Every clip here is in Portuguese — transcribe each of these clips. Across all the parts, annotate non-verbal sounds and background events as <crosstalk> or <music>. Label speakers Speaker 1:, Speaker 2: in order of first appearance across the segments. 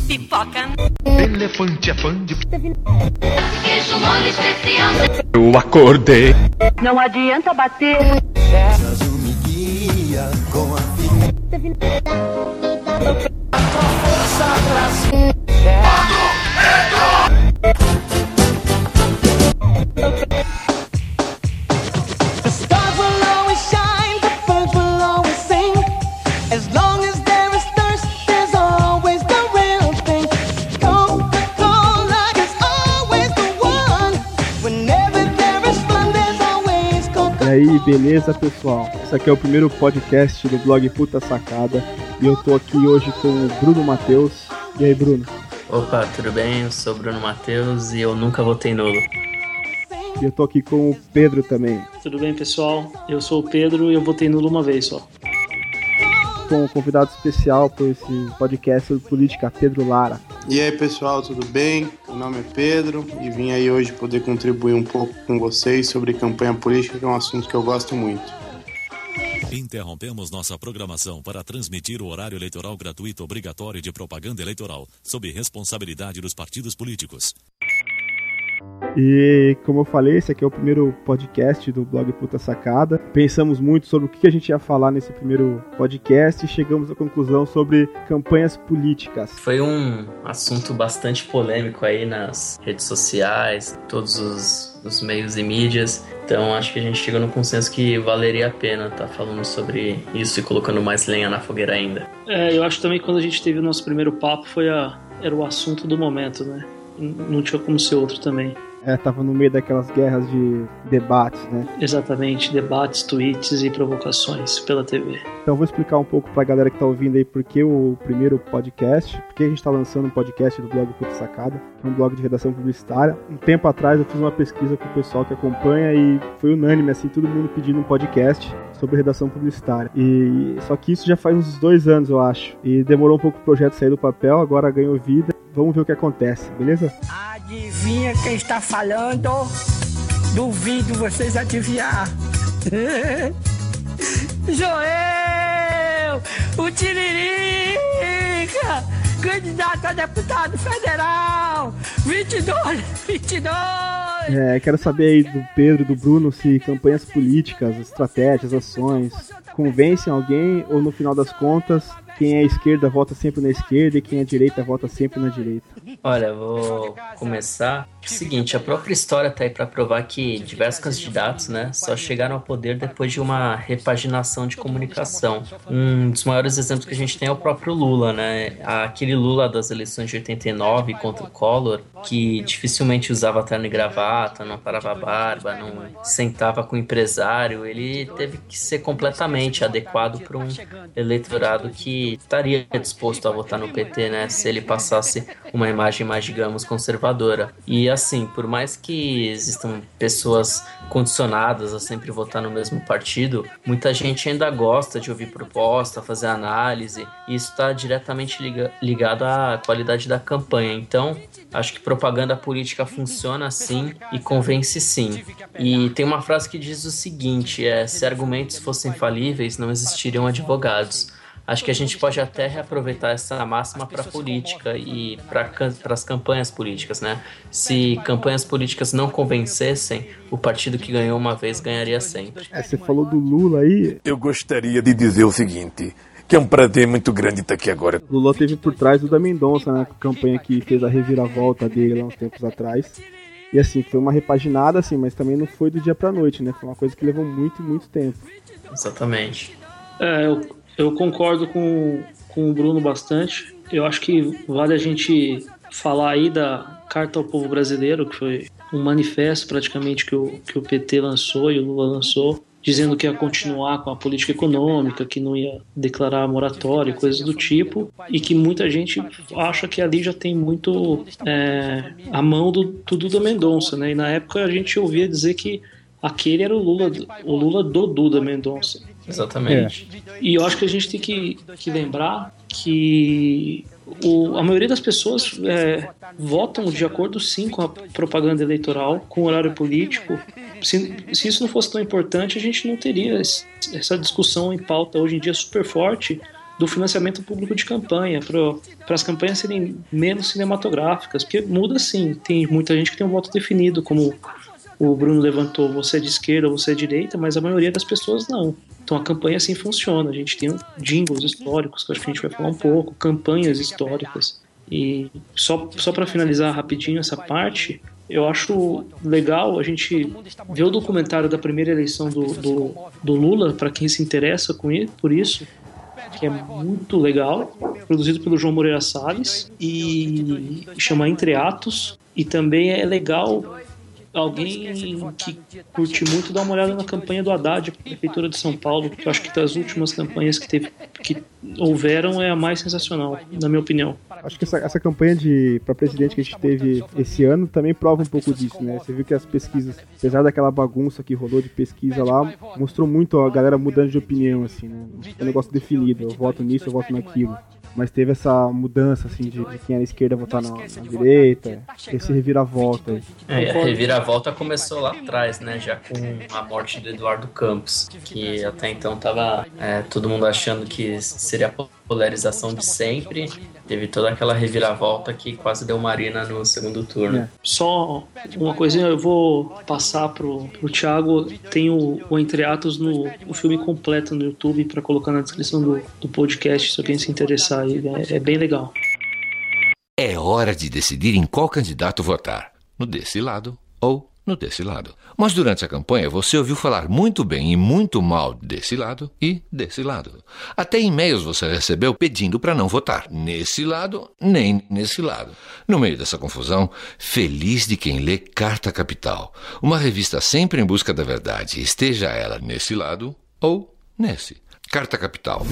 Speaker 1: Pipoca.
Speaker 2: Elefante é fã de.
Speaker 1: Queijo mole especial.
Speaker 2: Eu acordei.
Speaker 3: Não adianta bater.
Speaker 4: The
Speaker 5: beleza, pessoal? Esse aqui é o primeiro podcast do blog Puta Sacada. E eu tô aqui hoje com o Bruno Matheus. E aí, Bruno?
Speaker 6: Opa, tudo bem? Eu sou o Bruno Matheus e eu nunca votei nulo.
Speaker 5: E eu tô aqui com o Pedro também.
Speaker 7: Tudo bem, pessoal? Eu sou o Pedro e eu votei nulo uma vez só.
Speaker 5: Com um convidado especial para esse podcast sobre política, Pedro Lara.
Speaker 8: E aí pessoal, tudo bem? Meu nome é Pedro e vim aí hoje poder contribuir um pouco com vocês sobre campanha política, que é um assunto que eu gosto muito.
Speaker 9: Interrompemos nossa programação para transmitir o horário eleitoral gratuito obrigatório de propaganda eleitoral, sob responsabilidade dos partidos políticos.
Speaker 5: E como eu falei, esse aqui é o primeiro podcast do blog Puta Sacada. Pensamos muito sobre o que a gente ia falar nesse primeiro podcast e chegamos à conclusão sobre campanhas políticas.
Speaker 6: Foi um assunto bastante polêmico aí nas redes sociais, todos os, os meios e mídias. Então acho que a gente chegou no consenso que valeria a pena estar falando sobre isso e colocando mais lenha na fogueira ainda.
Speaker 7: É, eu acho também que quando a gente teve o nosso primeiro papo foi a, era o assunto do momento, né? Não tinha como ser outro também.
Speaker 5: É, tava no meio daquelas guerras de debates, né?
Speaker 7: Exatamente, debates, tweets e provocações pela TV.
Speaker 5: Então eu vou explicar um pouco pra galera que tá ouvindo aí por que o primeiro podcast, porque a gente tá lançando um podcast do blog Puta Sacada, que é um blog de redação publicitária. Um tempo atrás eu fiz uma pesquisa com o pessoal que acompanha e foi unânime, assim, todo mundo pedindo um podcast sobre redação publicitária. E só que isso já faz uns dois anos, eu acho. E demorou um pouco o projeto sair do papel, agora ganhou vida. Vamos ver o que acontece, beleza?
Speaker 4: Adivinha quem está falando? Duvido vocês adivinhar. <laughs> Joel! O Tiririca! Candidato a deputado federal! 22! 22!
Speaker 5: É, quero saber aí do Pedro, do Bruno, se campanhas políticas, estratégias, ações convencem alguém ou no final das contas quem é esquerda vota sempre na esquerda e quem é direita vota sempre na direita.
Speaker 6: Olha, vou começar. O seguinte, a própria história tá aí para provar que diversos candidatos, né, só chegaram ao poder depois de uma repaginação de comunicação. Um dos maiores exemplos que a gente tem é o próprio Lula, né? Aquele Lula das eleições de 89 contra o Collor, que dificilmente usava terno e gravata, não parava a barba, não sentava com o empresário, ele teve que ser completamente adequado para um eleitorado que estaria disposto a votar no PT, né, se ele passasse uma imagem mais, digamos, conservadora. E assim, por mais que existam pessoas condicionadas a sempre votar no mesmo partido, muita gente ainda gosta de ouvir proposta, fazer análise, e isso está diretamente liga- ligado à qualidade da campanha. Então, acho que propaganda política funciona sim e convence sim. E tem uma frase que diz o seguinte: é, se argumentos fossem falíveis, não existiriam advogados. Acho que a gente pode até reaproveitar essa máxima para política e para as campanhas políticas, né? Se campanhas políticas não convencessem, o partido que ganhou uma vez ganharia sempre.
Speaker 5: É, você falou do Lula aí,
Speaker 10: Eu gostaria de dizer o seguinte, que é um prazer muito grande estar aqui agora.
Speaker 5: o Lula teve por trás o da Mendonça, né, a campanha que fez a reviravolta dele lá uns tempos atrás. E assim, foi uma repaginada assim, mas também não foi do dia pra noite, né? Foi uma coisa que levou muito, muito tempo.
Speaker 6: Exatamente.
Speaker 7: É, eu, eu concordo com, com o Bruno bastante. Eu acho que vale a gente falar aí da Carta ao Povo Brasileiro, que foi um manifesto praticamente que o, que o PT lançou e o Lula lançou, dizendo que ia continuar com a política econômica, que não ia declarar moratória, coisas do tipo, e que muita gente acha que ali já tem muito é, a mão do, do Duda Mendonça, né? E na época a gente ouvia dizer que aquele era o Lula, o Lula do Duda Mendonça.
Speaker 6: Exatamente.
Speaker 7: E eu acho que a gente tem que, que lembrar que o- a maioria das pessoas é, votam de acordo sim com a propaganda eleitoral, com o horário político. Se, se isso não fosse tão importante, a gente não teria esse- essa discussão em pauta hoje em dia super forte do financiamento público de campanha, para as campanhas serem menos cinematográficas, porque muda sim. Tem muita gente que tem um voto definido, como o Bruno levantou, você é de esquerda, você é de direita, mas a maioria das pessoas não. Então a campanha assim funciona. A gente tem jingles históricos, que acho que a gente vai falar um pouco, campanhas históricas. E só, só para finalizar rapidinho essa parte, eu acho legal a gente ver o documentário da primeira eleição do, do, do Lula, para quem se interessa com ele, por isso, que é muito legal, produzido pelo João Moreira Salles, e chama Entre Atos, e também é legal alguém que curte muito dar uma olhada na campanha do Haddad, Prefeitura de São Paulo, que eu acho que das últimas campanhas que, teve, que houveram é a mais sensacional, na minha opinião.
Speaker 5: Acho que essa, essa campanha de para presidente que a gente teve esse ano também prova um pouco disso, né? Você viu que as pesquisas, apesar daquela bagunça que rolou de pesquisa lá, mostrou muito a galera mudando de opinião, assim, né? Um negócio definido, eu voto nisso, eu voto naquilo mas teve essa mudança assim de, de quem era esquerda votar na, na direita, esse reviravolta aí.
Speaker 6: É, a reviravolta começou lá atrás, né? Já com a morte do Eduardo Campos, que até então tava é, todo mundo achando que seria a polarização de sempre. Teve toda aquela reviravolta que quase deu Marina no segundo turno.
Speaker 7: É. Só uma coisinha, eu vou passar pro, pro Thiago. Tem o, o Entre Atos no o filme completo no YouTube para colocar na descrição do, do podcast se alguém se interessar. É, é bem legal.
Speaker 11: É hora de decidir em qual candidato votar: no desse lado ou no desse lado. Mas durante a campanha você ouviu falar muito bem e muito mal desse lado e desse lado. Até e-mails você recebeu pedindo para não votar nesse lado nem nesse lado. No meio dessa confusão, feliz de quem lê Carta Capital, uma revista sempre em busca da verdade, esteja ela nesse lado ou nesse. Carta Capital.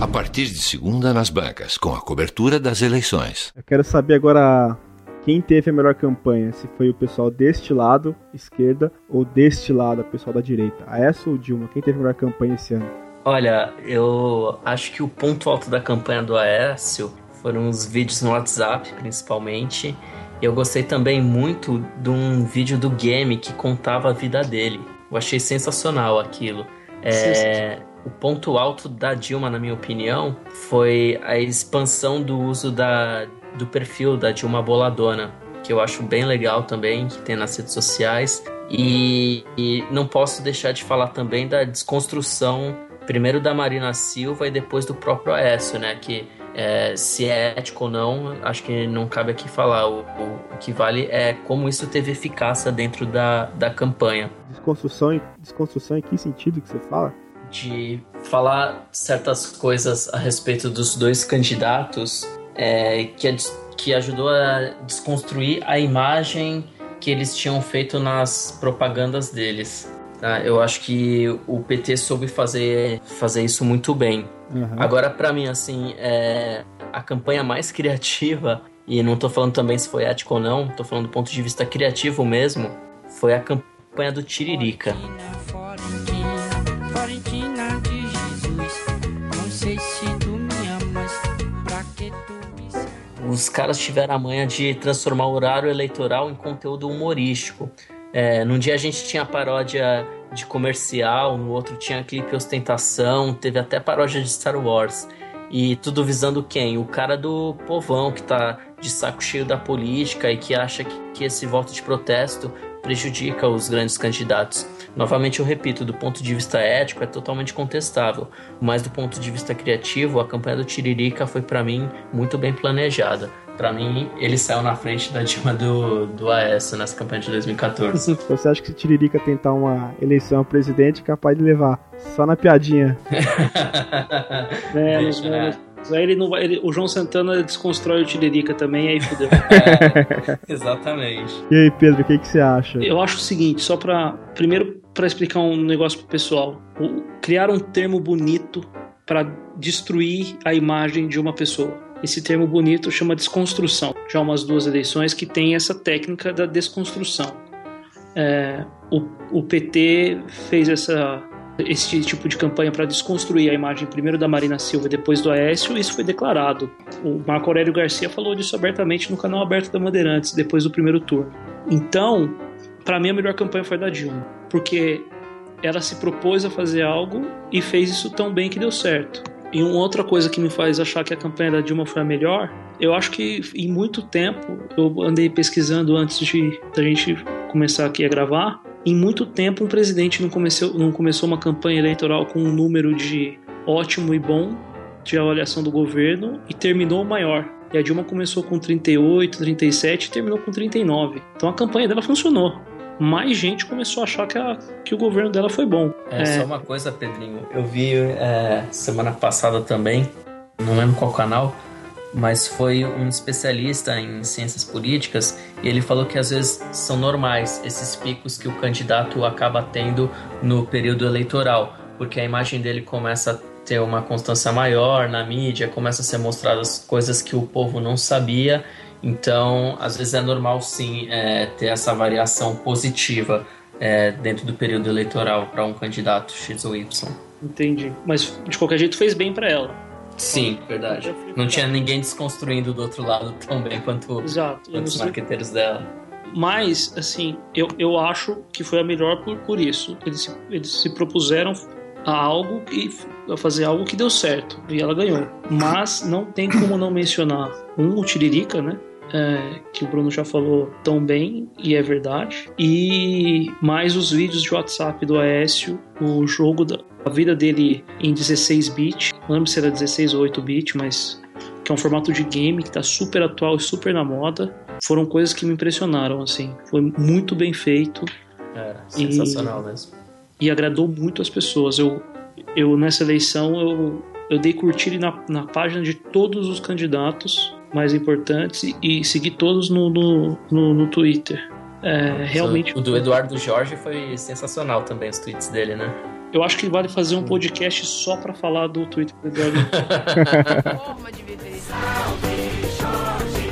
Speaker 11: A partir de segunda nas bancas, com a cobertura das eleições.
Speaker 5: Eu quero saber agora quem teve a melhor campanha, se foi o pessoal deste lado, esquerda, ou deste lado, o pessoal da direita. A essa ou Dilma, quem teve a melhor campanha esse ano?
Speaker 6: Olha, eu acho que o ponto alto da campanha do Aécio foram os vídeos no WhatsApp, principalmente. Eu gostei também muito de um vídeo do game que contava a vida dele. Eu achei sensacional aquilo. É, o ponto alto da Dilma, na minha opinião, foi a expansão do uso da, do perfil da Dilma Boladona, que eu acho bem legal também, que tem nas redes sociais. E, e não posso deixar de falar também da desconstrução, primeiro da Marina Silva e depois do próprio Aécio, né? Que é, se é ético ou não, acho que não cabe aqui falar. O, o, o, que vale é como isso teve eficácia dentro da, da campanha.
Speaker 5: Desconstrução, desconstrução em que sentido que você fala?
Speaker 6: De falar certas coisas a respeito dos dois candidatos é, que, que ajudou a desconstruir a imagem que eles tinham feito nas propagandas deles. Tá? Eu acho que o PT soube fazer, fazer isso muito bem. Uhum. Agora, para mim, assim, é, a campanha mais criativa, e não tô falando também se foi ético ou não, tô falando do ponto de vista criativo mesmo, foi a campanha do Tiririca. Os caras tiveram a manha de transformar o horário eleitoral em conteúdo humorístico. É, num dia a gente tinha paródia de comercial, no outro tinha clipe ostentação, teve até paródia de Star Wars. E tudo visando quem? O cara do povão que tá de saco cheio da política e que acha que, que esse voto de protesto prejudica os grandes candidatos. Novamente eu repito, do ponto de vista ético é totalmente contestável, mas do ponto de vista criativo, a campanha do Tiririca foi para mim muito bem planejada. Para mim, ele saiu na frente da Dilma do, do AS nessa campanha de 2014. <laughs>
Speaker 5: Você acha que se Tiririca tentar uma eleição a presidente, é capaz de levar só na piadinha? <laughs>
Speaker 7: é, Deixa, é. Aí ele não vai, ele, o João Santana desconstrói o Tiririca também, aí fudeu. <laughs>
Speaker 6: É, exatamente.
Speaker 5: E aí, Pedro, o que, que você acha?
Speaker 7: Eu acho o seguinte, só para primeiro para explicar um negócio pro pessoal, criar um termo bonito para destruir a imagem de uma pessoa. Esse termo bonito chama desconstrução. Já umas duas eleições que tem essa técnica da desconstrução. É, o, o PT fez essa esse tipo de campanha para desconstruir a imagem primeiro da Marina Silva e depois do Aécio, isso foi declarado. O Marco Aurélio Garcia falou disso abertamente no canal aberto da Bandeirantes, depois do primeiro turno. Então, para mim a melhor campanha foi da Dilma, porque ela se propôs a fazer algo e fez isso tão bem que deu certo. E uma outra coisa que me faz achar que a campanha da Dilma foi a melhor, eu acho que em muito tempo, eu andei pesquisando antes de da gente começar aqui a gravar, em muito tempo um presidente não começou, não começou uma campanha eleitoral com um número de ótimo e bom de avaliação do governo e terminou maior. E a Dilma começou com 38, 37 e terminou com 39. Então a campanha dela funcionou mais gente começou a achar que, a, que o governo dela foi bom.
Speaker 6: É, só uma coisa, Pedrinho. Eu vi é, semana passada também, não lembro qual canal, mas foi um especialista em ciências políticas e ele falou que às vezes são normais esses picos que o candidato acaba tendo no período eleitoral, porque a imagem dele começa a ter uma constância maior na mídia, começa a ser mostradas coisas que o povo não sabia então, às vezes é normal sim é, ter essa variação positiva é, dentro do período eleitoral para um candidato X ou Y.
Speaker 7: Entendi. Mas de qualquer jeito fez bem para ela.
Speaker 6: Sim, verdade. Não tinha ninguém desconstruindo do outro lado tão bem quanto,
Speaker 7: Exato.
Speaker 6: quanto os marqueteiros dela.
Speaker 7: Mas, assim, eu, eu acho que foi a melhor por, por isso. Eles se, eles se propuseram a algo e a fazer algo que deu certo e ela ganhou. Mas não tem como não mencionar um o Tiririca, né? É, que o Bruno já falou tão bem, e é verdade. E mais os vídeos de WhatsApp do Aécio, o jogo da a vida dele em 16 bits, não lembro se era 16 ou 8 bits, mas que é um formato de game que está super atual e super na moda. Foram coisas que me impressionaram, assim. Foi muito bem feito.
Speaker 6: É, sensacional e, mesmo.
Speaker 7: E agradou muito as pessoas. Eu, eu nessa eleição, eu, eu dei curtir na, na página de todos os candidatos mais importantes e seguir todos no, no, no, no Twitter. É, realmente.
Speaker 6: O do Eduardo Jorge foi sensacional também, os tweets dele, né?
Speaker 7: Eu acho que vale fazer um podcast só para falar do Twitter do Eduardo. <laughs> Forma de viver. Salve Jorge,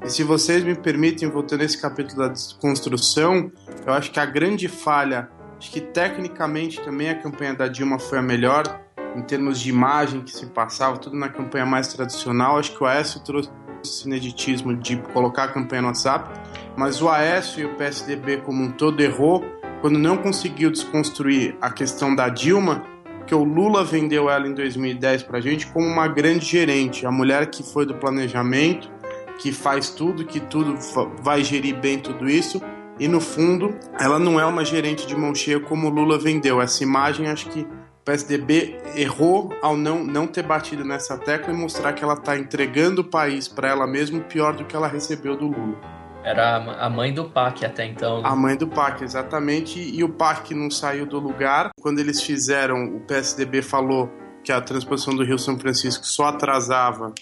Speaker 7: é.
Speaker 8: E se vocês me permitem, voltando nesse capítulo da desconstrução, eu acho que a grande falha Que tecnicamente também a campanha da Dilma foi a melhor, em termos de imagem que se passava, tudo na campanha mais tradicional. Acho que o Aécio trouxe esse ineditismo de colocar a campanha no WhatsApp, mas o Aécio e o PSDB como um todo errou quando não conseguiu desconstruir a questão da Dilma, que o Lula vendeu ela em 2010 para a gente como uma grande gerente, a mulher que foi do planejamento, que faz tudo, que tudo vai gerir bem tudo isso, e no fundo, ela não é uma gerente de mão cheia como o Lula vendeu. Essa imagem, acho que o PSDB errou ao não, não ter batido nessa tecla e mostrar que ela está entregando o país para ela mesma pior do que ela recebeu do Lula.
Speaker 6: Era a mãe do PAC até então. Né?
Speaker 8: A mãe do PAC, exatamente. E o PAC não saiu do lugar. Quando eles fizeram, o PSDB falou que a transposição do Rio São Francisco só atrasava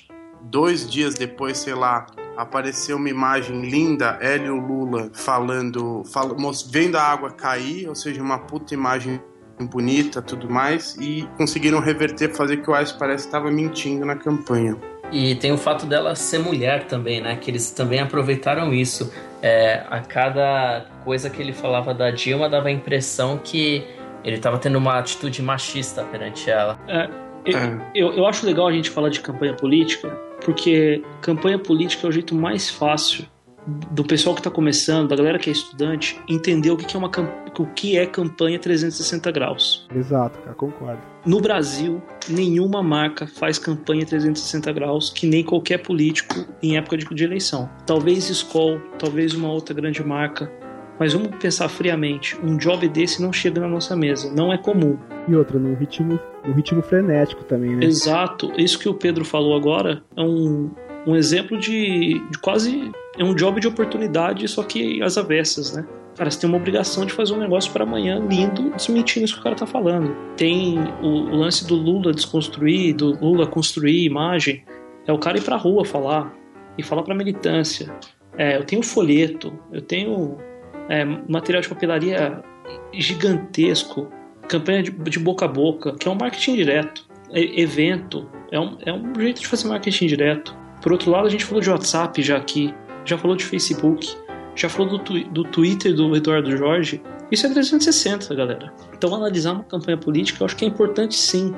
Speaker 8: dois dias depois, sei lá, apareceu uma imagem linda, Hélio Lula falando, fala, vendo a água cair, ou seja, uma puta imagem bonita, tudo mais, e conseguiram reverter, fazer que o Ice parece estava mentindo na campanha.
Speaker 6: E tem o fato dela ser mulher também, né? Que eles também aproveitaram isso. É, a cada coisa que ele falava da Dilma dava a impressão que ele estava tendo uma atitude machista perante ela.
Speaker 7: É, eu, é. eu, eu acho legal a gente falar de campanha política, porque campanha política é o jeito mais fácil do pessoal que está começando, da galera que é estudante, entender o que é uma o que é campanha 360 graus.
Speaker 5: Exato, cara, concordo.
Speaker 7: No Brasil, nenhuma marca faz campanha 360 graus que nem qualquer político em época de, de eleição. Talvez Skoll, talvez uma outra grande marca, mas vamos pensar friamente, um job desse não chega na nossa mesa, não é comum.
Speaker 5: E outra, num ritmo, num ritmo frenético também, né?
Speaker 7: Exato. Isso que o Pedro falou agora é um, um exemplo de, de quase. É um job de oportunidade, só que às avessas, né? Cara, você tem uma obrigação de fazer um negócio para amanhã lindo, desmentindo isso que o cara tá falando. Tem o, o lance do Lula desconstruir, do Lula construir imagem. É o cara ir pra rua falar. E falar pra militância. É, eu tenho folheto, eu tenho é, material de papelaria gigantesco, campanha de, de, boca a boca, que é um marketing direto, é, evento, é um, é um jeito de fazer marketing direto. Por outro lado, a gente falou de WhatsApp já aqui, já falou de Facebook, já falou do, do Twitter do Eduardo Jorge. Isso é 360, galera. Então, analisar uma campanha política eu acho que é importante sim.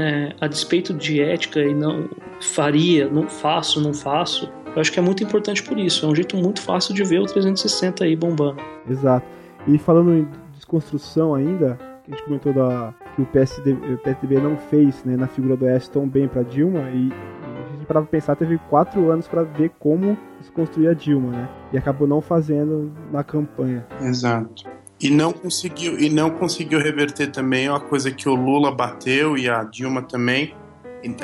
Speaker 7: É, a despeito de ética e não faria, não faço, não faço, eu acho que é muito importante por isso. É um jeito muito fácil de ver o 360 aí bombando.
Speaker 5: Exato. E falando em desconstrução ainda, a gente comentou da, que o, PSD, o PSDB não fez né, na figura do S tão bem para Dilma e, e a gente para pensar teve quatro anos para ver como desconstruir a Dilma, né? E acabou não fazendo na campanha.
Speaker 8: Exato. E não conseguiu e não conseguiu reverter também uma coisa que o Lula bateu e a Dilma também,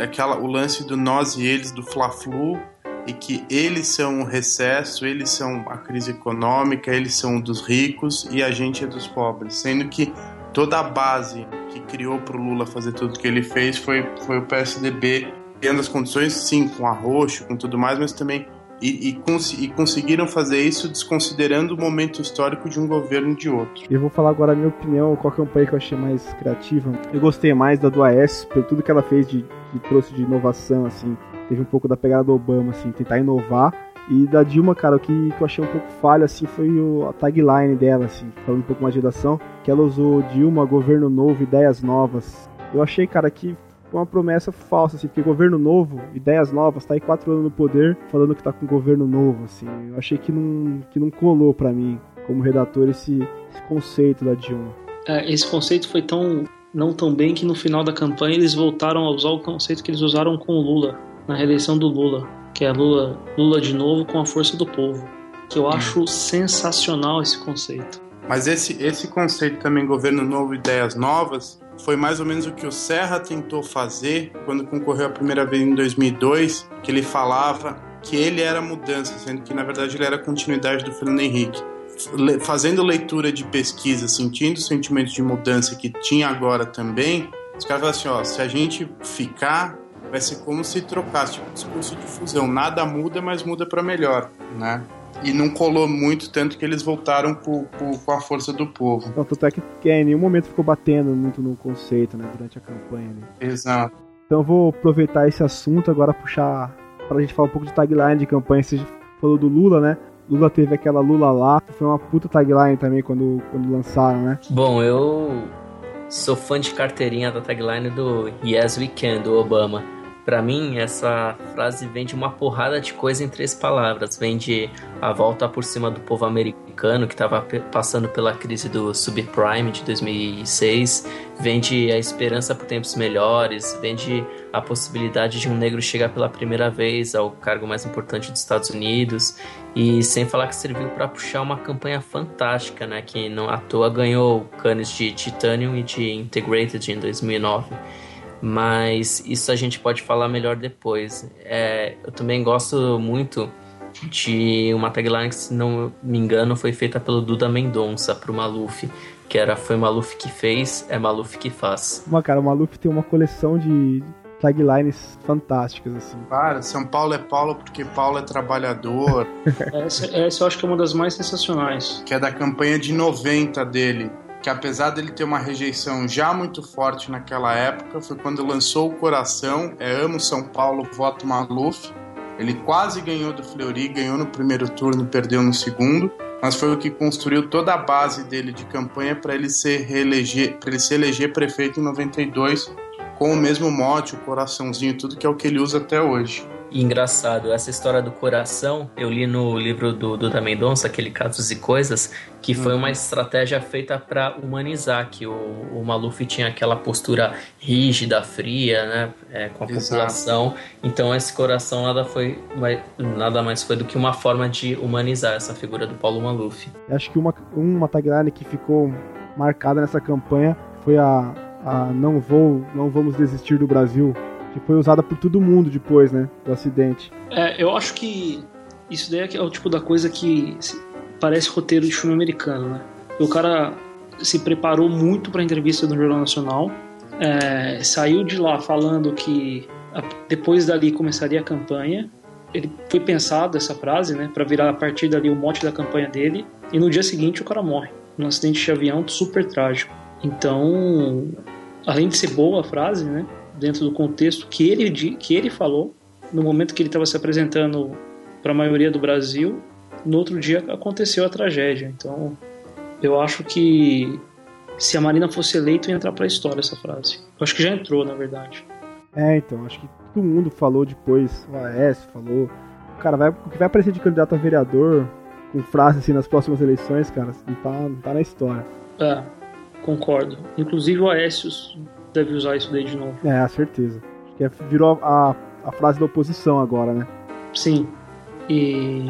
Speaker 8: aquela o lance do nós e eles do Fla-Flu e que eles são o recesso, eles são a crise econômica, eles são dos ricos e a gente é dos pobres, sendo que toda a base que criou para o Lula fazer tudo que ele fez foi, foi o PSDB tendo as condições, sim, com arroxo, com tudo mais, mas também e, e, cons e, conseguiram fazer isso desconsiderando o momento histórico de um governo de outro.
Speaker 5: Eu vou falar agora a minha opinião, qual campanha que eu achei mais criativa. Eu gostei mais da do AS, por tudo que ela fez de, de trouxe de inovação, assim. Teve um pouco da pegada do Obama, assim, tentar inovar. E da Dilma, cara, o que, que eu achei um pouco falha, assim, foi o, a tagline dela, assim, falando um pouco mais de redação, que ela usou Dilma, governo novo, ideias novas. Eu achei, cara, que foi uma promessa falsa, assim, porque governo novo, ideias novas, tá aí quatro anos no poder, falando que tá com governo novo, assim. Eu achei que não, que não colou para mim, como redator, esse, esse conceito da Dilma.
Speaker 7: É, esse conceito foi tão não tão bem que no final da campanha eles voltaram a usar o conceito que eles usaram com o Lula, na reeleição do Lula, que é Lula, Lula de novo com a força do povo. Que eu acho hum. sensacional esse conceito.
Speaker 8: Mas esse, esse conceito também, governo novo, ideias novas, foi mais ou menos o que o Serra tentou fazer quando concorreu a primeira vez em 2002, que ele falava que ele era mudança, sendo que na verdade ele era continuidade do Fernando Henrique. Fazendo leitura de pesquisa, sentindo o sentimento de mudança que tinha agora também, os caras falaram assim: ó, se a gente ficar, vai ser como se trocasse, tipo discurso de fusão. Nada muda, mas muda para melhor, né? E não colou muito, tanto que eles voltaram com a força do povo.
Speaker 5: Não, tanto é que, que em nenhum momento ficou batendo muito no conceito, né, durante a campanha. Né?
Speaker 8: Exato.
Speaker 5: Então eu vou aproveitar esse assunto agora puxar pra gente falar um pouco de tagline de campanha. Você falou do Lula, né? Lula teve aquela Lula lá, foi uma puta tagline também quando, quando lançaram, né?
Speaker 6: Bom, eu sou fã de carteirinha da tagline do Yes We Can, do Obama. Para mim, essa frase vem de uma porrada de coisa em três palavras. Vem de a volta por cima do povo americano que estava passando pela crise do subprime de 2006. Vem de a esperança por tempos melhores. Vem de a possibilidade de um negro chegar pela primeira vez ao cargo mais importante dos Estados Unidos. E sem falar que serviu para puxar uma campanha fantástica, né? Que não à toa ganhou canes de Titanium e de Integrated em 2009 mas isso a gente pode falar melhor depois. É, eu também gosto muito de uma tagline que, se não me engano, foi feita pelo Duda Mendonça pro Maluf, que era Foi Maluf que fez, é Maluf que faz.
Speaker 5: Uma cara, o Maluf tem uma coleção de taglines fantásticas, assim.
Speaker 8: Cara, São Paulo é Paulo porque Paulo é trabalhador. <laughs>
Speaker 7: essa, essa eu acho que é uma das mais sensacionais.
Speaker 8: Que é da campanha de 90 dele que apesar dele ter uma rejeição já muito forte naquela época, foi quando lançou o Coração, é Amo São Paulo, voto Maluf. Ele quase ganhou do Fleury, ganhou no primeiro turno, perdeu no segundo, mas foi o que construiu toda a base dele de campanha para ele se reeleger, para ele se eleger prefeito em 92 com o mesmo mote, o coraçãozinho, tudo que é o que ele usa até hoje.
Speaker 6: E engraçado, essa história do coração, eu li no livro do Duda Mendonça, aquele Casos e Coisas, que foi uhum. uma estratégia feita para humanizar, que o, o Maluf tinha aquela postura rígida, fria, né, é, com a Exato. população. Então esse coração nada, foi, nada mais foi do que uma forma de humanizar essa figura do Paulo Maluf.
Speaker 5: Acho que uma, uma tagline que ficou marcada nessa campanha foi a, a não vou, não vamos desistir do Brasil, que foi usada por todo mundo depois, né, do acidente.
Speaker 7: É, eu acho que isso daí é o tipo da coisa que parece roteiro de filme americano, né? O cara se preparou muito para a entrevista no Jornal Nacional, é, saiu de lá falando que depois dali começaria a campanha. Ele foi pensado essa frase, né, para virar a partir dali o mote da campanha dele. E no dia seguinte o cara morre num acidente de avião super trágico. Então, além de ser boa a frase, né, dentro do contexto que ele, que ele falou, no momento que ele estava se apresentando para a maioria do Brasil, no outro dia aconteceu a tragédia. Então, eu acho que se a Marina fosse eleita, ia entrar para a história essa frase. Eu acho que já entrou, na verdade.
Speaker 5: É, então, acho que todo mundo falou depois, o AS falou. Cara, vai, o que vai aparecer de candidato a vereador com frase assim nas próximas eleições, cara, não tá, não tá na história.
Speaker 7: É, concordo. Inclusive o Aécios deve usar isso daí de novo.
Speaker 5: É, a certeza. Acho que é- virou a, a frase da oposição agora, né?
Speaker 7: Sim. E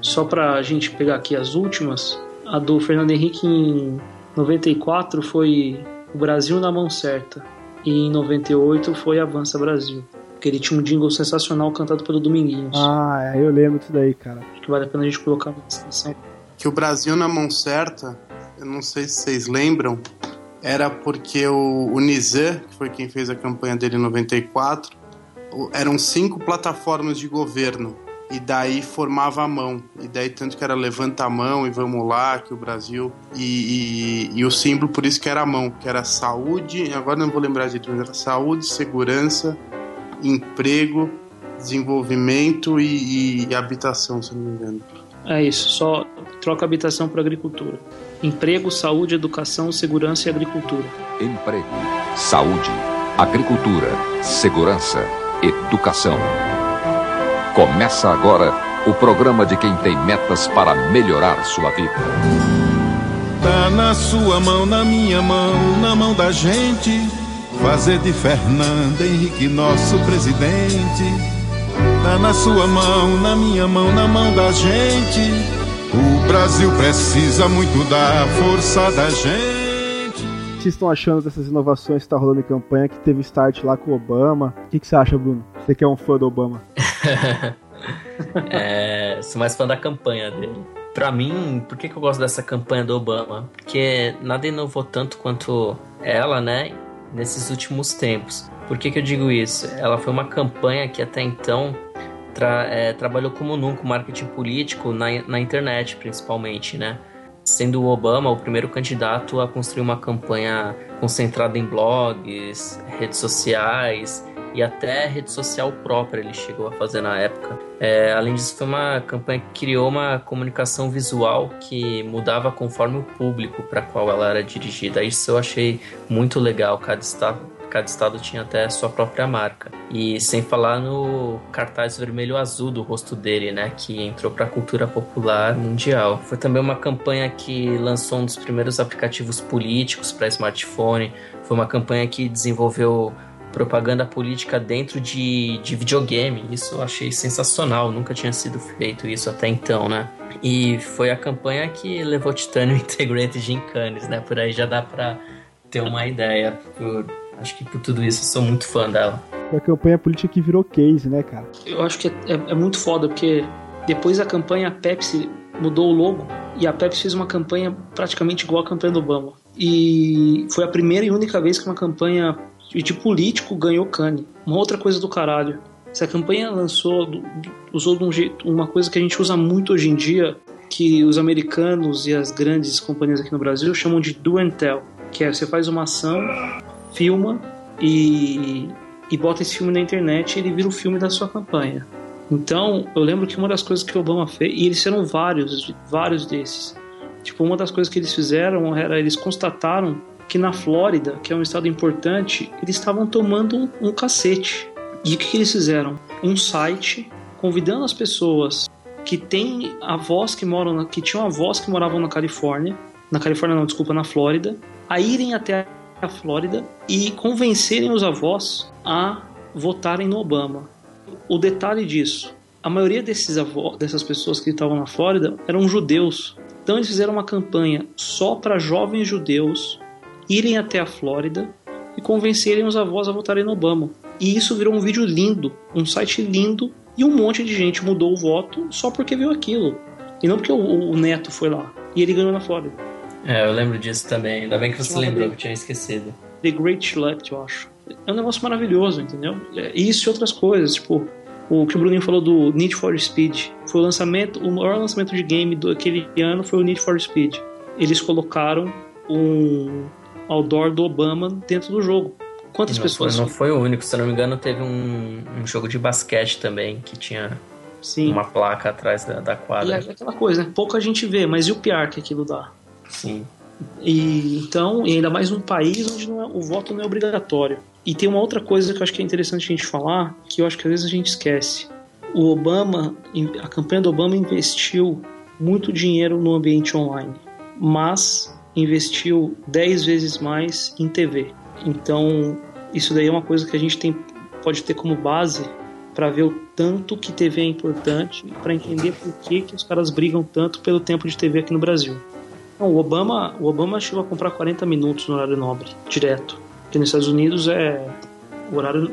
Speaker 7: só pra gente pegar aqui as últimas, a do Fernando Henrique em 94 foi o Brasil na mão certa. E em 98 foi Avança Brasil. Porque ele tinha um jingle sensacional cantado pelo Dominguinhos.
Speaker 5: Ah, é, eu lembro disso daí, cara.
Speaker 7: Acho que vale a pena a gente colocar na descrição.
Speaker 8: Que o Brasil na mão certa, eu não sei se vocês lembram, era porque o, o Nizam, que foi quem fez a campanha dele em 94, o- eram cinco plataformas de governo. E daí formava a mão. E daí tanto que era levanta a mão e vamos lá, que o Brasil. E, e, e o símbolo por isso que era a mão, que era saúde, agora não vou lembrar de tudo, era saúde, segurança, emprego, desenvolvimento e, e habitação, se não me engano.
Speaker 7: É isso, só troca habitação por agricultura. Emprego, saúde, educação, segurança e agricultura.
Speaker 12: Emprego, saúde, agricultura, segurança, educação. Começa agora o programa de quem tem metas para melhorar sua vida.
Speaker 13: Tá na sua mão, na minha mão, na mão da gente. Fazer de Fernando Henrique nosso presidente. Tá na sua mão, na minha mão, na mão da gente. O Brasil precisa muito da força da gente.
Speaker 5: O que vocês estão achando dessas inovações que tá rolando em campanha, que teve start lá com o Obama? O que, que você acha, Bruno? Você que é um fã do Obama. <laughs>
Speaker 6: É, sou mais fã da campanha dele. Pra mim, por que, que eu gosto dessa campanha do Obama? Porque nada inovou tanto quanto ela, né? Nesses últimos tempos. Por que, que eu digo isso? Ela foi uma campanha que até então tra- é, trabalhou como nunca o marketing político na, na internet, principalmente, né? Sendo o Obama o primeiro candidato a construir uma campanha concentrada em blogs, redes sociais e até rede social própria ele chegou a fazer na época. É, além disso, foi uma campanha que criou uma comunicação visual que mudava conforme o público para qual ela era dirigida. Isso eu achei muito legal. Cada estado, cada estado tinha até sua própria marca. E sem falar no cartaz vermelho-azul do rosto dele, né, que entrou para a cultura popular mundial. Foi também uma campanha que lançou um dos primeiros aplicativos políticos para smartphone. Foi uma campanha que desenvolveu propaganda política dentro de, de videogame. Isso eu achei sensacional, nunca tinha sido feito isso até então, né? E foi a campanha que levou Titânio <laughs> Integrated Gincanes, né? Por aí já dá pra ter uma ideia. Por, acho que por tudo isso eu sou muito fã dela.
Speaker 5: Foi a campanha política que virou case, né, cara?
Speaker 7: Eu acho que é, é- é muito foda, porque depois da campanha a Pepsi mudou o logo e a Pepsi fez uma campanha praticamente igual a campanha do Obama. E foi a primeira e única vez que uma campanha de político ganhou Cannes. Uma outra coisa do caralho. Essa campanha lançou, usou de um jeito, uma coisa que a gente usa muito hoje em dia, que os americanos e as grandes companhias aqui no Brasil chamam de do and tell, que é você faz uma ação, filma e, e bota esse filme na internet e ele vira o filme da sua campanha. Então, eu lembro que uma das coisas que o Obama fez, e eles fizeram vários, vários desses. Tipo, uma das coisas que eles fizeram era eles constataram que na Flórida, que é um estado importante, eles estavam tomando um, um cacete. E o que, que eles fizeram? Um site convidando as pessoas que têm avós que moram na, que tinham avós que moravam na Califórnia, na Califórnia não, desculpa, na Flórida, a irem até a Flórida e convencerem os avós a votarem no Obama. O detalhe disso, a maioria desses avós, dessas pessoas que estavam na Flórida eram judeus. Então eles fizeram uma campanha só para jovens judeus irem até a Flórida e convencerem os avós a votarem no Obama. E isso virou um vídeo lindo, um site lindo, e um monte de gente mudou o voto só porque viu aquilo. E não porque o, o neto foi lá. E ele ganhou na Flórida.
Speaker 6: É, eu lembro disso também. Ainda bem que você lembrou, que eu tinha esquecido.
Speaker 7: The Great Select, eu acho. É um negócio maravilhoso, entendeu? É, Isso e outras coisas, tipo, o que o Bruninho falou do Need for Speed. Foi o lançamento, o maior lançamento de game daquele ano foi o Need for Speed. Eles colocaram um outdoor do Obama dentro do jogo. Quantas
Speaker 6: não
Speaker 7: pessoas
Speaker 6: Foi, não foi o único, se eu não me engano, teve um, um jogo de basquete também que tinha
Speaker 7: Sim.
Speaker 6: uma placa atrás da, da
Speaker 7: E
Speaker 6: quadra.
Speaker 7: é aquela coisa, né? Pouca gente vê, mas e o piar que aquilo dá?
Speaker 6: Sim.
Speaker 7: E então, e ainda mais num país onde é- o voto não é obrigatório. E tem uma outra coisa que eu acho que é interessante a gente falar, que eu acho que às vezes a gente esquece. O Obama, a campanha do Obama investiu muito dinheiro no ambiente online, mas investiu 10 vezes mais em TV. Então, isso daí é uma coisa que a gente tem, pode ter como base para ver o tanto que TV é importante, para entender por que, que os caras brigam tanto pelo tempo de TV aqui no Brasil. Não, o Obama, o Obama chegou a comprar 40 minutos no horário nobre, direto. Porque nos Estados Unidos é horário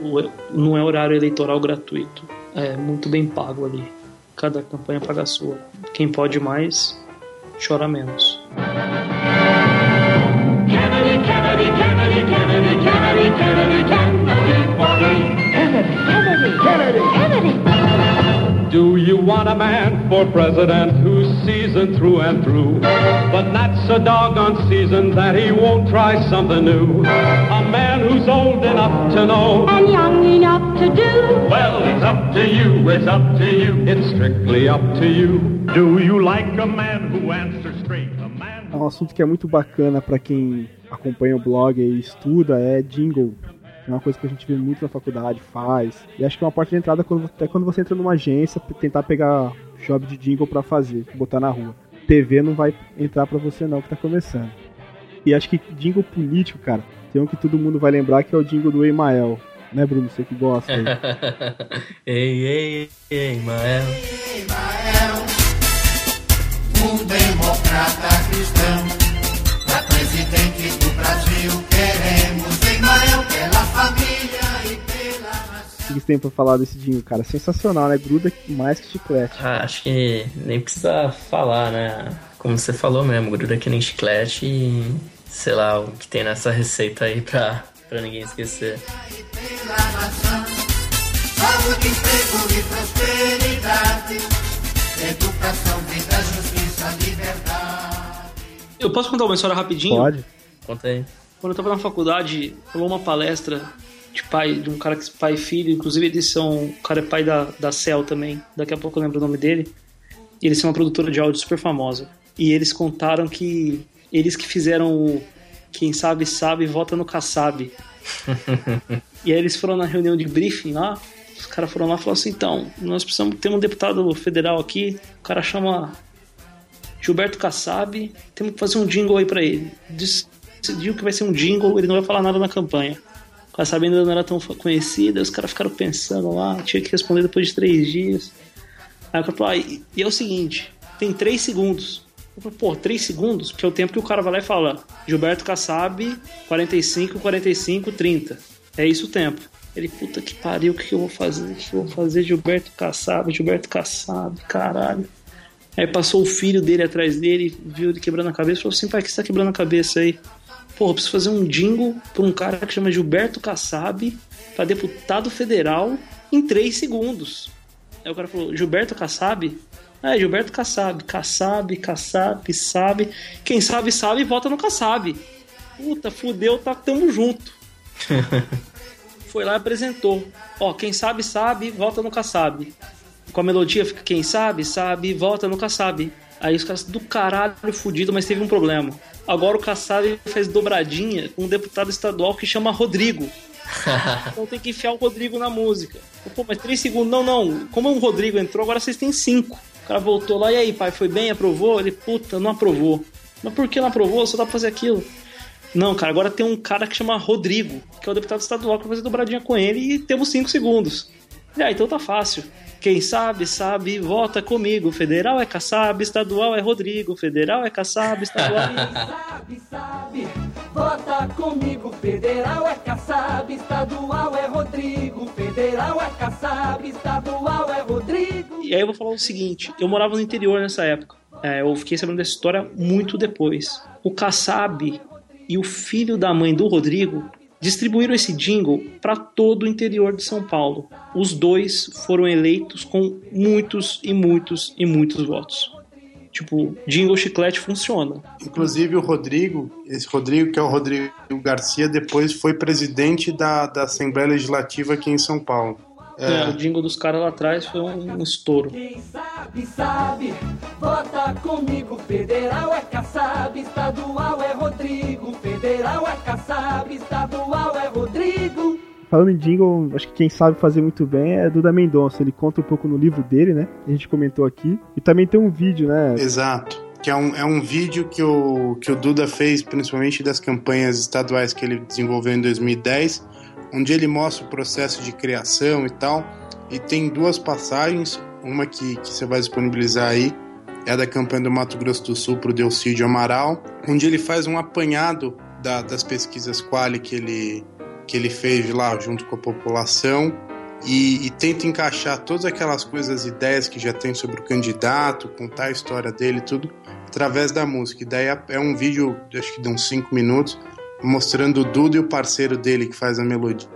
Speaker 7: não é horário eleitoral gratuito, é muito bem pago ali. Cada campanha paga a sua. Quem pode mais chora menos.
Speaker 1: Kennedy, Kennedy, Kennedy, Kennedy, Kennedy, Kennedy, Kennedy, Kennedy, Kennedy, Kennedy.
Speaker 14: Do you want a man for president who's seasoned through and through, but not so doggone seasoned that he won't try something new? A man who's old enough to know
Speaker 1: And young enough to do.
Speaker 14: Well, it's up to you, it's up to you, it's strictly up to you. Do you like a man who answers straight? A man
Speaker 5: É um assunto que é muito bacana pra quem acompanha o blog e estuda, é jingle. É uma coisa que a gente vê muito na faculdade, faz. E acho que é uma porta de entrada quando, até quando você entra numa agência, pra tentar pegar job de jingle pra fazer, botar na rua. TV não vai entrar pra você não, que tá começando. E acho que jingle político, cara, tem um que todo mundo vai lembrar que é o jingle do Emael. Né, Bruno? Você que gosta. aí. <laughs>
Speaker 6: ei, ei, ei, Mael.
Speaker 15: Um democrata cristão, pra presidente do Brasil, queremos Ismael pela família e pela nação.
Speaker 5: O que você tem pra falar desse jingle, cara? Sensacional, né? Gruda mais que chiclete.
Speaker 6: Ah, acho que nem precisa falar, né? Como você falou mesmo, gruda que nem chiclete e sei lá o que tem nessa receita aí pra, pra ninguém esquecer.
Speaker 15: pela nação. Saúde, emprego e prosperidade. Educação, vida, justiça, liberdade.
Speaker 7: Eu posso contar uma história rapidinho?
Speaker 5: Pode.
Speaker 6: Conta aí.
Speaker 7: Quando eu tava na faculdade, rolou uma palestra de pai, de um cara que é pai e filho, inclusive eles são. O cara é pai da, da Cell também, daqui a pouco eu lembro o nome dele. E eles são uma produtora de áudio super famosa. E eles contaram que eles que fizeram o Quem Sabe Sabe, vota no Kassab. <laughs> E aí eles foram na reunião de briefing lá, os caras foram lá e falaram assim, então, nós precisamos ter um deputado federal aqui, o cara chama Gilberto Kassab, temos que fazer um jingle aí pra ele. Decidiu que vai ser um jingle, ele não vai falar nada na campanha. O Kassab ainda não era tão conhecido, aí os caras ficaram pensando lá, tinha que responder depois de três dias. Aí o cara falou, ah, e, e é o seguinte, tem três segundos. Eu falei, pô, três segundos? Porque é o tempo que o cara vai lá e fala, Gilberto Kassab, 45, 45, 30. É isso o tempo. Ele, puta que pariu, o que, que eu vou fazer? O que, que eu vou fazer? Gilberto Kassab, Gilberto Kassab, caralho. Aí passou o filho dele atrás dele, viu ele quebrando a cabeça, falou assim, pai, o que você tá quebrando a cabeça aí? Pô, eu preciso fazer um jingle pra um cara que chama Gilberto Kassab, pra deputado federal, em três segundos. Aí o cara falou, Gilberto Kassab? É, Gilberto Kassab. Kassab, Kassab, sabe. Quem sabe, sabe, vota no Kassab. Puta, fudeu, tá, tamo junto. <laughs> Foi lá e apresentou. Ó, quem sabe, sabe, volta no Kassab. Com a melodia fica quem sabe, sabe, volta no Kassab. Aí os caras do caralho fudido, mas teve um problema. Agora o Kassab fez dobradinha com um deputado estadual que chama Rodrigo. <laughs> então tem que enfiar o Rodrigo na música. Pô, mas três segundos. Não, não. Como o Rodrigo entrou, agora vocês têm cinco. O cara voltou lá, e aí, pai, foi bem? Aprovou? Ele, puta, não aprovou. Mas por que não aprovou? Só dá pra fazer aquilo. Não, cara, agora tem um cara que chama Rodrigo, que é o deputado estadual, que vai fazer dobradinha com ele e temos cinco segundos. Ah, então tá fácil. Quem sabe, sabe, vota comigo. Federal é Kassab, estadual é Rodrigo. Federal é Kassab, estadual <laughs>
Speaker 4: Sabe, sabe, vota comigo. Federal é Kassab, estadual é Rodrigo. Federal é Kassab, estadual é Rodrigo.
Speaker 7: E aí eu vou falar o seguinte: eu morava no interior nessa época. É, eu fiquei sabendo dessa história muito depois. O Kassab e o filho da mãe do Rodrigo distribuíram esse jingle para todo o interior de São Paulo. Os dois foram eleitos com muitos e muitos e muitos votos. Tipo, jingle chiclete funciona.
Speaker 8: Inclusive o Rodrigo, esse Rodrigo, que é o Rodrigo Garcia, depois foi presidente da, da Assembleia Legislativa aqui em São Paulo.
Speaker 7: É, o jingle dos caras lá atrás foi um estouro.
Speaker 4: Quem sabe,
Speaker 16: sabe, vota comigo. Federal é Kassab, estadual é Rodrigo. Federal é Kassab, estadual é Rodrigo.
Speaker 5: Falando em jingle, acho que quem sabe fazer muito bem é Duda Mendonça. Ele conta um pouco no livro dele, né? A gente comentou aqui. E também tem um vídeo, né?
Speaker 8: Exato. Que é um, é um vídeo que o, que o Duda fez, principalmente das campanhas estaduais que ele desenvolveu em 2010, onde ele mostra o processo de criação e tal. E tem duas passagens, uma que, que você vai disponibilizar aí, é da campanha do Mato Grosso do Sul para o Delcídio Amaral, onde ele faz um apanhado da, das pesquisas Quali que ele, que ele fez lá junto com a população e, e, tenta encaixar todas aquelas coisas, ideias que já tem sobre o candidato, contar a história dele, tudo através da música. E daí é, é um vídeo, acho que de uns 5 minutos, mostrando o Duda e o parceiro dele que faz a melodia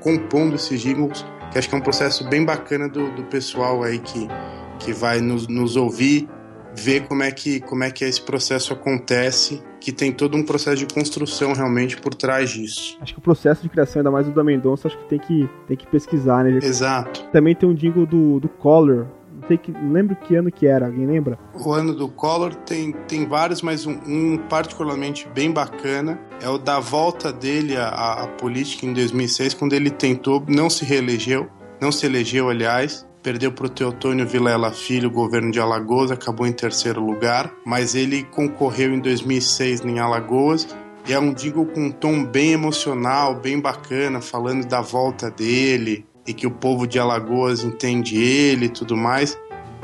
Speaker 8: compondo esses jingles, que acho que é um processo bem bacana do, do pessoal aí que, que vai nos, nos ouvir ver como é que como é que esse processo acontece, que tem todo um processo de construção realmente por trás disso.
Speaker 5: Acho que o processo de criação, ainda mais do da Mendonça, acho que tem que, tem que pesquisar, né?
Speaker 8: Exato.
Speaker 5: Também tem um jingle do, do Collor. Não sei que, lembro que ano que era, alguém lembra?
Speaker 8: O ano do Collor tem, tem vários, mas um, um particularmente bem bacana é o da volta dele à, à política em 2006, quando ele tentou, não se reelegeu, não se elegeu, aliás, perdeu para o Teotônio Vilela Filho, governo de Alagoas, acabou em terceiro lugar, mas ele concorreu em 2006 em Alagoas e é um jingle com um tom bem emocional, bem bacana, falando da volta dele e que o povo de Alagoas entende ele e tudo mais,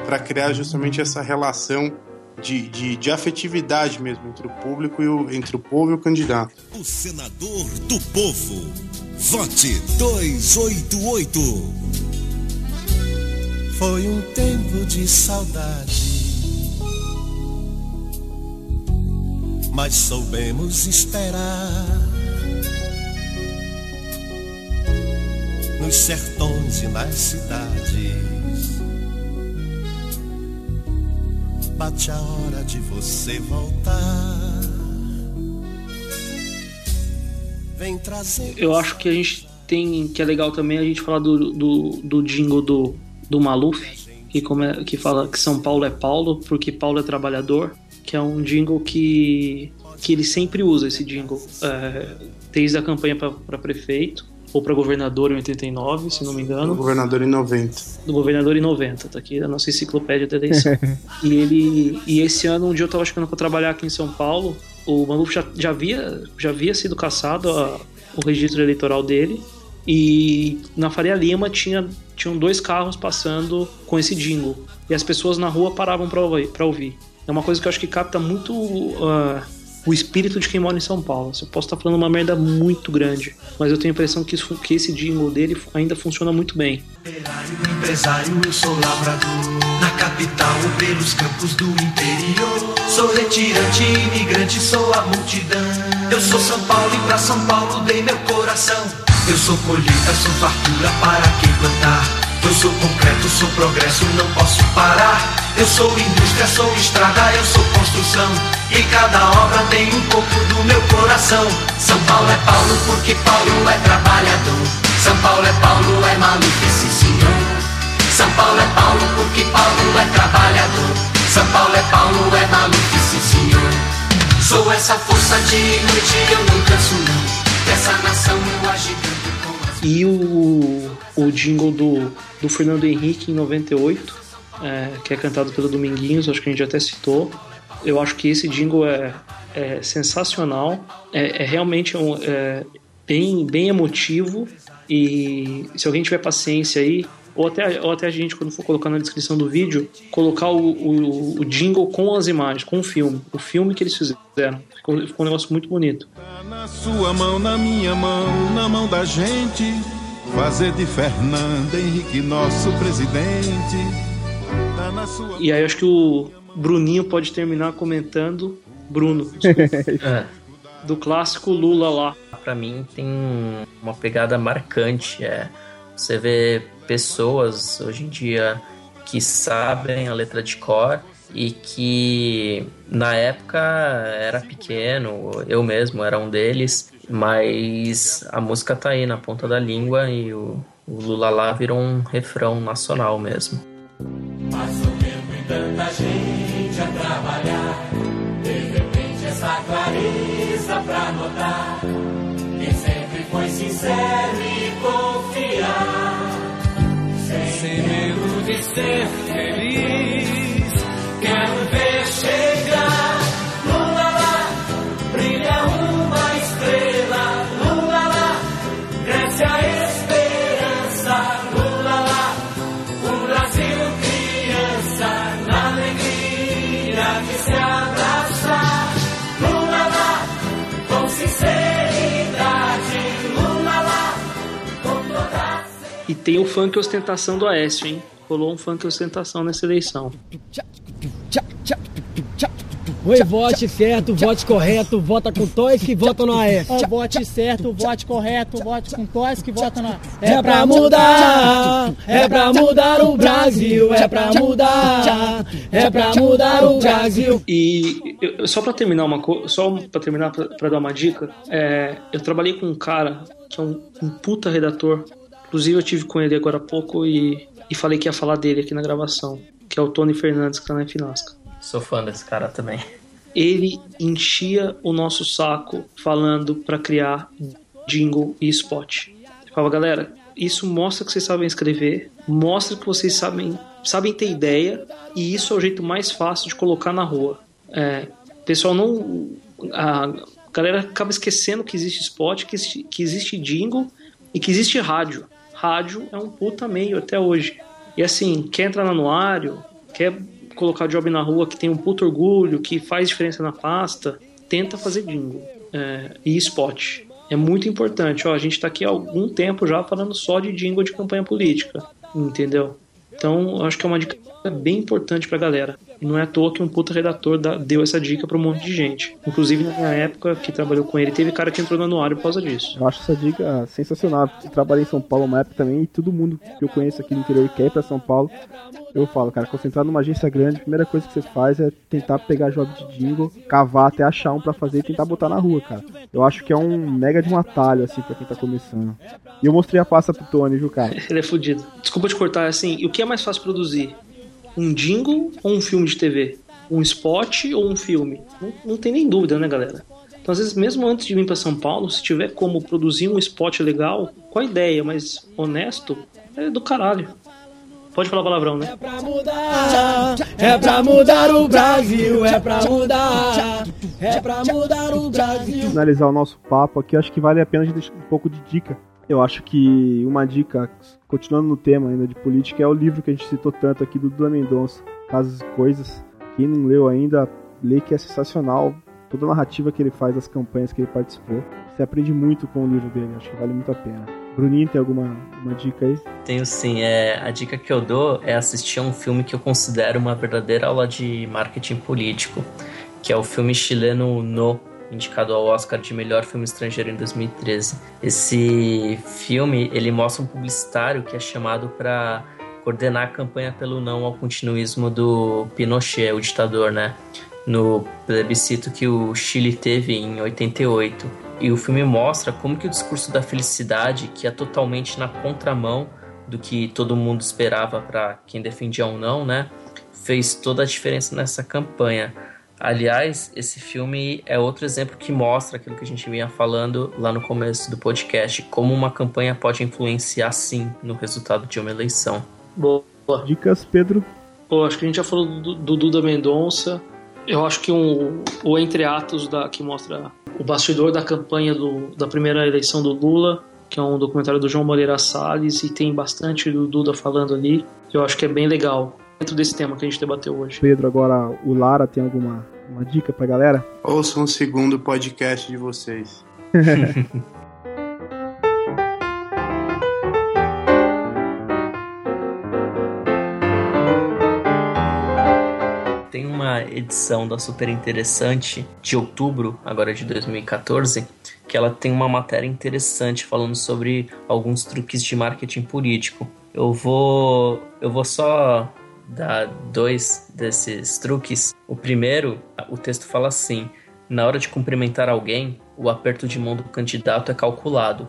Speaker 8: para criar justamente essa relação de, de, de, afetividade mesmo entre o público e o, entre o povo e o candidato.
Speaker 17: O senador do povo. Vote 288.
Speaker 18: Foi um tempo de saudade, mas soubemos esperar. Nos sertões e nas cidades, bate a hora de você voltar. Vem trazer.
Speaker 7: Eu acho que a gente tem que é legal também a gente falar do, do, do jingle do do Maluf, que, come, que fala que São Paulo é Paulo, porque Paulo é trabalhador, que é um jingle que, que ele sempre usa esse jingle, é, desde a campanha para prefeito, ou para governador em 89, se não me engano.
Speaker 8: Do governador em 90.
Speaker 7: Do governador em 90, tá aqui a nossa enciclopédia da eleição. <laughs> e ele e esse ano, um dia eu tava chegando para trabalhar aqui em São Paulo, o Maluf já, já, havia, já havia sido caçado a, o registro eleitoral dele, e na Faria Lima tinha, tinham dois carros passando com esse jingle. E as pessoas na rua paravam para ouvir, ouvir. É uma coisa que eu acho que capta muito uh, o espírito de quem mora em São Paulo. Eu posso estar falando uma merda muito grande, mas eu tenho a impressão que, isso, que esse jingle dele ainda funciona muito bem.
Speaker 19: Empresário, eu sou lavrador. Na capital ou pelos campos do interior. Sou retirante, imigrante, sou a multidão. Eu sou São Paulo e pra São Paulo dei meu coração. Eu sou colheita, sou fartura para quem plantar. Eu sou concreto, sou progresso, não posso parar. Eu sou indústria, sou estrada, eu sou construção. E cada obra tem um pouco do meu coração. São Paulo é Paulo porque Paulo é trabalhador. São Paulo é Paulo, é sim senhor. São Paulo é Paulo porque Paulo é trabalhador. São Paulo é Paulo, é sim senhor. Sou essa força de noite, eu não canso não. Dessa nação eu agitando.
Speaker 7: E o, o jingle do, do Fernando Henrique em 98, é, que é cantado pelo Dominguinhos, acho que a gente até citou. Eu acho que esse jingle é, é sensacional, é, é realmente um, é, bem, bem emotivo. E se alguém tiver paciência aí, ou até, ou até a gente, quando for colocar na descrição do vídeo, colocar o, o, o jingle com as imagens, com o filme, o filme que eles fizeram. Ficou, ficou um negócio muito bonito.
Speaker 13: Na sua mão, na minha mão, na mão da gente, fazer de Fernando Henrique nosso presidente.
Speaker 7: E aí acho que o Bruninho pode terminar comentando. Bruno, <laughs>
Speaker 6: É.
Speaker 7: do clássico Lula lá.
Speaker 6: Pra mim tem uma pegada marcante. É, você vê pessoas hoje em dia que sabem a letra de cor e que na época era pequeno, eu mesmo era um deles, mas a música tá aí na ponta da língua e o, o Lula lá virou um refrão nacional mesmo.
Speaker 16: Sincero e confiar. Sem medo de ser feliz,
Speaker 7: tem o funk ostentação do Aécio, hein? Rolou um funk ostentação nessa eleição.
Speaker 20: Oi, vote certo, vote correto, vota com toys que vota no AF.
Speaker 21: Ó, vote certo, vote correto, vote com toys que vota na.
Speaker 20: É pra mudar, é pra mudar o Brasil, é pra mudar, é pra mudar o Brasil.
Speaker 7: E eu- só pra terminar uma coisa, só para terminar pra, pra dar uma dica, é, eu trabalhei com um cara que é um, um puta redator. Inclusive eu tive com ele agora há pouco e, e falei que ia falar dele aqui na gravação, que é o Tony Fernandes que tá na Finasca.
Speaker 6: Sou fã desse cara também.
Speaker 7: Ele enchia o nosso saco falando pra criar jingle e spot. Ele falava, galera, isso mostra que vocês sabem escrever, mostra que vocês sabem, sabem ter ideia, e isso é o jeito mais fácil de colocar na rua. É, pessoal não. A galera acaba esquecendo que existe spot, que existe, que existe jingle e que existe rádio. Rádio é um puta meio até hoje. E assim, quer entrar no anuário, quer colocar job na rua que tem um puto orgulho, que faz diferença na pasta, tenta fazer jingle é, e spot. É muito importante. Ó, a gente tá aqui há algum tempo já falando só de jingle de campanha política, entendeu? Então, acho que é uma dica bem importante pra galera. E não é à toa que um puta redator dá- deu essa dica pra um monte de gente. Inclusive, na minha época que trabalhou com ele, teve cara que entrou no anuário por causa disso.
Speaker 5: Eu acho essa dica sensacional. Eu trabalhei em São Paulo uma época também e todo mundo que eu conheço aqui no interior e quer ir pra São Paulo, eu falo, cara, concentrar numa agência grande, a primeira coisa que você faz é tentar pegar job de jingle, cavar até achar um pra fazer e tentar botar na rua, cara. Eu acho que é um mega de um atalho, assim, pra quem tá começando. E eu mostrei a pasta pro Tony, viu, cara? <laughs>
Speaker 7: Ele é fudido. Desculpa te cortar, assim, e o que é mais fácil produzir? Um jingle ou um filme de TV? Um spot ou um filme? Não, não tem nem dúvida, né, galera? Então, às vezes, mesmo antes de vir para São Paulo, se tiver como produzir um spot legal, com a ideia, mas honesto, é do caralho. Pode falar palavrão, né?
Speaker 20: É pra mudar o Brasil, é pra mudar, é pra mudar o Brasil.
Speaker 5: finalizar o nosso papo aqui, acho que vale a pena a gente deixar um pouco de dica. Eu acho que uma dica, continuando no tema ainda de política, é o livro que a gente citou tanto aqui do Duda Mendonça, Casas e Coisas. Quem não leu ainda, lê que é sensacional. Toda a narrativa que ele faz das campanhas que ele participou. Você aprende muito com o livro dele, acho que vale muito a pena. Bruninho, tem alguma uma dica aí?
Speaker 6: Tenho sim. É, a dica que eu dou é assistir a um filme que eu considero uma verdadeira aula de marketing político, que é o filme chileno No, indicado ao Oscar de melhor filme estrangeiro em 2013. Esse filme ele mostra um publicitário que é chamado para coordenar a campanha pelo não ao continuismo do Pinochet, o ditador, né? No plebiscito que o Chile teve em 88. E o filme mostra como que o discurso da felicidade, que é totalmente na contramão do que todo mundo esperava para quem defendia ou não, né? Fez toda a diferença nessa campanha. Aliás, esse filme é outro exemplo que mostra aquilo que a gente vinha falando lá no começo do podcast, como uma campanha pode influenciar sim no resultado de uma eleição.
Speaker 7: Boa.
Speaker 5: Dicas, Pedro?
Speaker 7: Pô, acho que a gente já falou do, do Duda Mendonça. Eu acho que um, o Entre Atos da, que mostra o bastidor da campanha do, da primeira eleição do Lula, que é um documentário do João Moreira Salles e tem bastante do Duda falando ali. Eu acho que é bem legal dentro desse tema que a gente debateu hoje.
Speaker 5: Pedro, agora o Lara tem alguma uma dica pra galera?
Speaker 8: Ouçam o segundo podcast de vocês. <laughs>
Speaker 6: Tem uma edição da Super Interessante de outubro, agora de 2014, que ela tem uma matéria interessante falando sobre alguns truques de marketing político. Eu vou, eu vou só dar dois desses truques. O primeiro, o texto fala assim: na hora de cumprimentar alguém, o aperto de mão do candidato é calculado.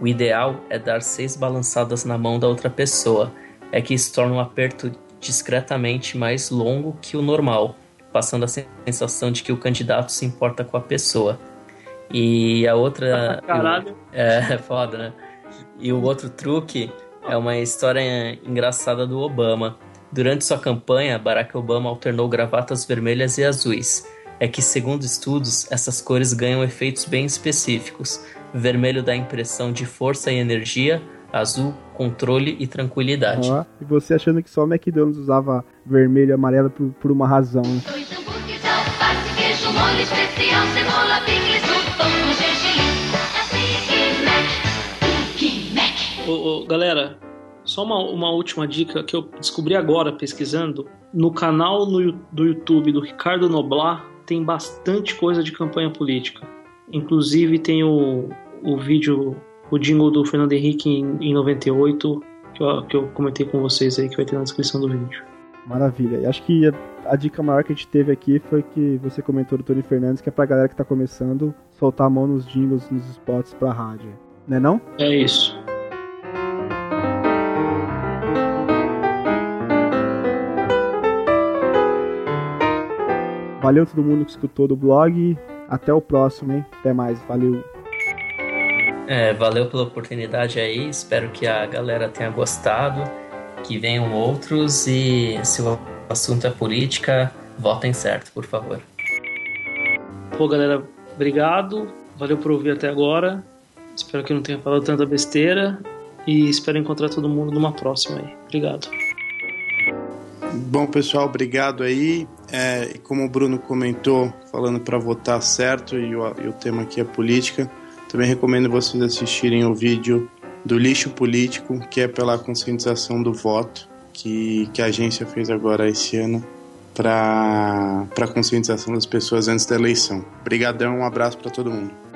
Speaker 6: O ideal é dar seis balançadas na mão da outra pessoa. É que isso torna o aperto discretamente mais longo que o normal, passando a sensação de que o candidato se importa com a pessoa. E a outra.
Speaker 7: Caralho.
Speaker 6: É, <laughs> é foda, né? E o outro truque é uma história engraçada do Obama. Durante sua campanha, Barack Obama alternou gravatas vermelhas e azuis. É que, segundo estudos, essas cores ganham efeitos bem específicos. Vermelho dá a impressão de força e energia, azul, controle e tranquilidade.
Speaker 5: Ó, e você achando que só o McDonald's usava vermelho e amarelo por, por uma razão, né?
Speaker 7: Ô, ô, galera, só uma, uma última dica que eu descobri agora pesquisando. No canal no do YouTube do Ricardo Noblar tem bastante coisa de campanha política. Inclusive tem o, o vídeo, o jingle do Fernando Henrique em, em 98, que eu, que eu comentei com vocês aí, que vai ter na descrição do vídeo.
Speaker 5: Maravilha. E acho que a, a dica maior que a gente teve aqui foi que você comentou do Tony Fernandes, que é pra galera que tá começando soltar a mão nos jingles, nos spots pra rádio. Né não?
Speaker 7: É isso.
Speaker 5: Valeu todo mundo que escutou do blog. Até o próximo, hein? Até mais. Valeu.
Speaker 6: É, valeu pela oportunidade aí. Espero que a galera tenha gostado. Que venham outros. E se o assunto é política, votem certo, por favor.
Speaker 7: Pô, galera, obrigado. Valeu por ouvir até agora. Espero que não tenha falado tanta besteira. E espero encontrar todo mundo numa próxima aí. Obrigado.
Speaker 8: Bom, pessoal, obrigado aí. É, como o Bruno comentou, falando para votar certo, e o, e o tema aqui é política, também recomendo vocês assistirem o vídeo do lixo político, que é pela conscientização do voto, que, que a agência fez agora esse ano para conscientização das pessoas antes da eleição. Obrigadão, um abraço para todo mundo.